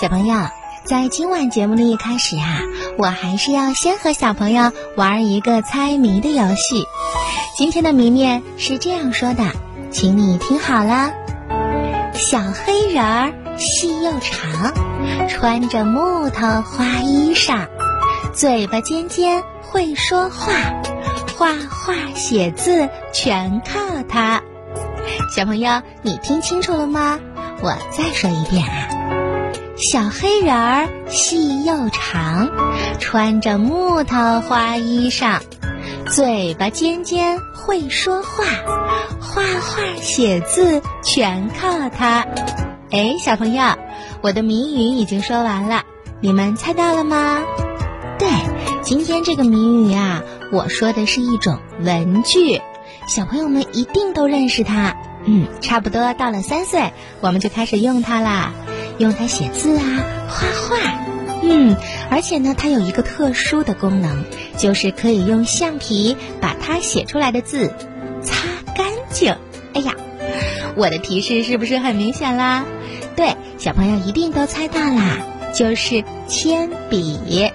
小朋友，在今晚节目的一开始啊，我还是要先和小朋友玩一个猜谜的游戏。今天的谜面是这样说的，请你听好了：小黑人儿细又长，穿着木头花衣裳，嘴巴尖尖会说话，画画写字全靠它。小朋友，你听清楚了吗？我再说一遍啊，小黑人儿细又长，穿着木头花衣裳，嘴巴尖尖会说话，画画写字全靠它。哎，小朋友，我的谜语已经说完了，你们猜到了吗？对，今天这个谜语啊，我说的是一种文具，小朋友们一定都认识它。嗯，差不多到了三岁，我们就开始用它啦，用它写字啊，画画。嗯，而且呢，它有一个特殊的功能，就是可以用橡皮把它写出来的字擦干净。哎呀，我的提示是不是很明显啦？对，小朋友一定都猜到啦，就是铅笔。